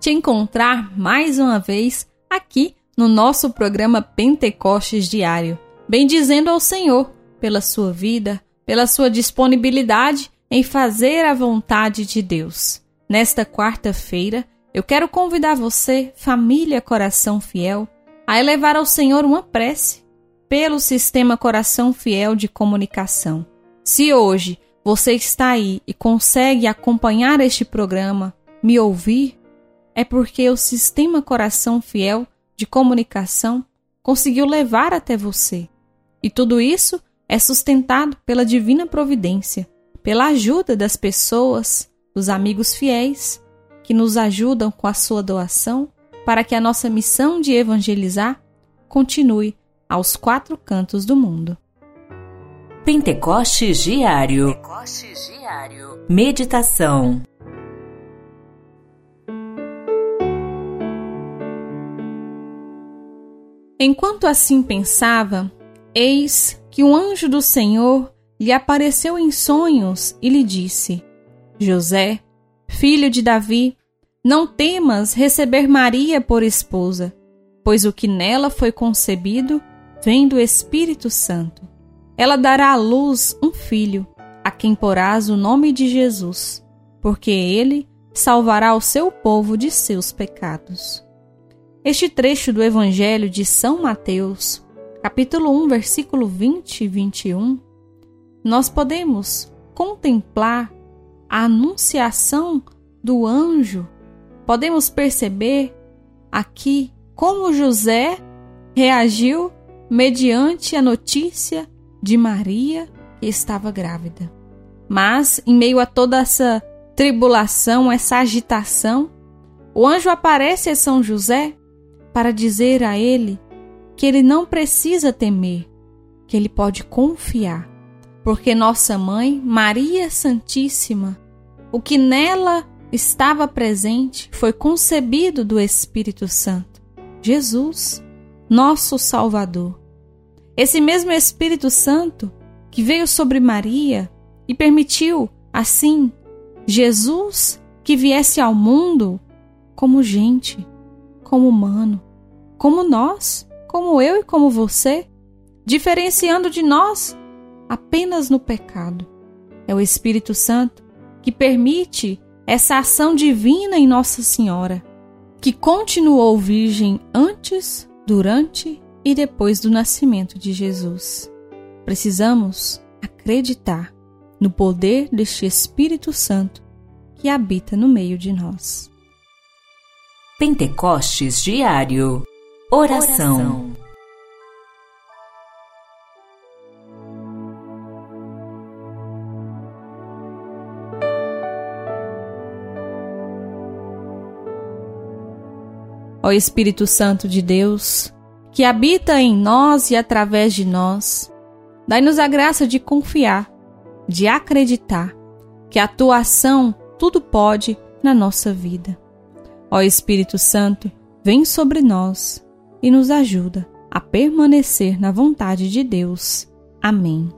te encontrar mais uma vez aqui no nosso programa Pentecostes Diário. Bendizendo ao Senhor pela sua vida, pela sua disponibilidade em fazer a vontade de Deus. Nesta quarta-feira, eu quero convidar você, família Coração Fiel, a elevar ao Senhor uma prece pelo sistema Coração Fiel de comunicação se hoje você está aí e consegue acompanhar este programa, me ouvir, é porque o sistema Coração Fiel de comunicação conseguiu levar até você. E tudo isso é sustentado pela divina providência, pela ajuda das pessoas, dos amigos fiéis, que nos ajudam com a sua doação para que a nossa missão de evangelizar continue aos quatro cantos do mundo. Pentecostes Diário. Pentecostes Diário. Meditação. Enquanto assim pensava, eis que um anjo do Senhor lhe apareceu em sonhos e lhe disse: José, filho de Davi, não temas receber Maria por esposa, pois o que nela foi concebido vem do Espírito Santo. Ela dará à luz um filho, a quem porás o nome de Jesus, porque ele salvará o seu povo de seus pecados. Este trecho do Evangelho de São Mateus, capítulo 1, versículo 20 e 21, nós podemos contemplar a anunciação do anjo. Podemos perceber aqui como José reagiu mediante a notícia de Maria que estava grávida. Mas, em meio a toda essa tribulação, essa agitação, o anjo aparece a São José para dizer a ele que ele não precisa temer, que ele pode confiar, porque nossa mãe, Maria Santíssima, o que nela estava presente foi concebido do Espírito Santo, Jesus, nosso Salvador. Esse mesmo Espírito Santo que veio sobre Maria e permitiu, assim, Jesus que viesse ao mundo como gente, como humano, como nós, como eu e como você, diferenciando de nós apenas no pecado. É o Espírito Santo que permite essa ação divina em Nossa Senhora, que continuou virgem antes, durante e depois do nascimento de Jesus. Precisamos acreditar no poder deste Espírito Santo que habita no meio de nós. Pentecostes Diário Oração. Ó Espírito Santo de Deus, que habita em nós e através de nós. Dai-nos a graça de confiar, de acreditar que a tua ação tudo pode na nossa vida. Ó Espírito Santo, vem sobre nós e nos ajuda a permanecer na vontade de Deus. Amém.